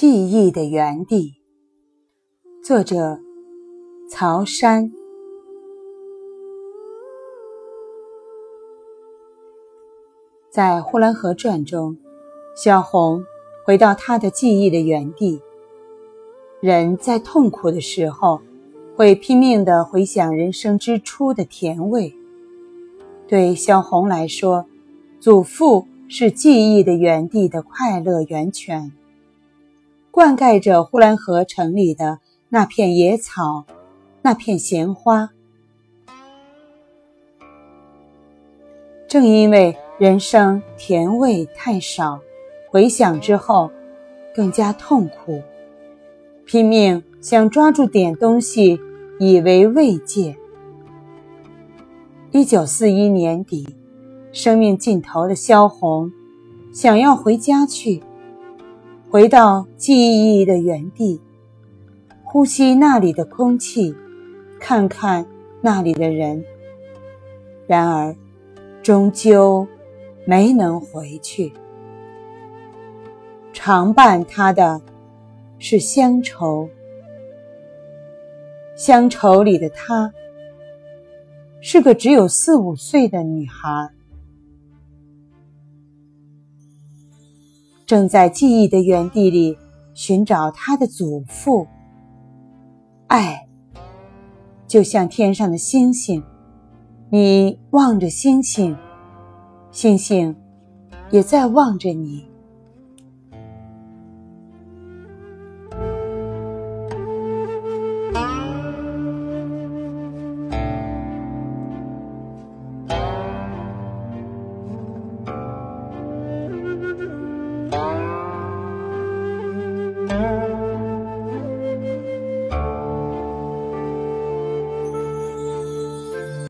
记忆的原地，作者曹山。在《呼兰河传》中，小红回到她的记忆的原地。人在痛苦的时候，会拼命的回想人生之初的甜味。对小红来说，祖父是记忆的原地的快乐源泉。灌溉着呼兰河城里的那片野草，那片闲花。正因为人生甜味太少，回想之后更加痛苦，拼命想抓住点东西以为慰藉。一九四一年底，生命尽头的萧红想要回家去。回到记忆的原地，呼吸那里的空气，看看那里的人。然而，终究没能回去。常伴他的，是乡愁。乡愁里的她，是个只有四五岁的女孩。正在记忆的原地里寻找他的祖父。爱，就像天上的星星，你望着星星，星星也在望着你。there.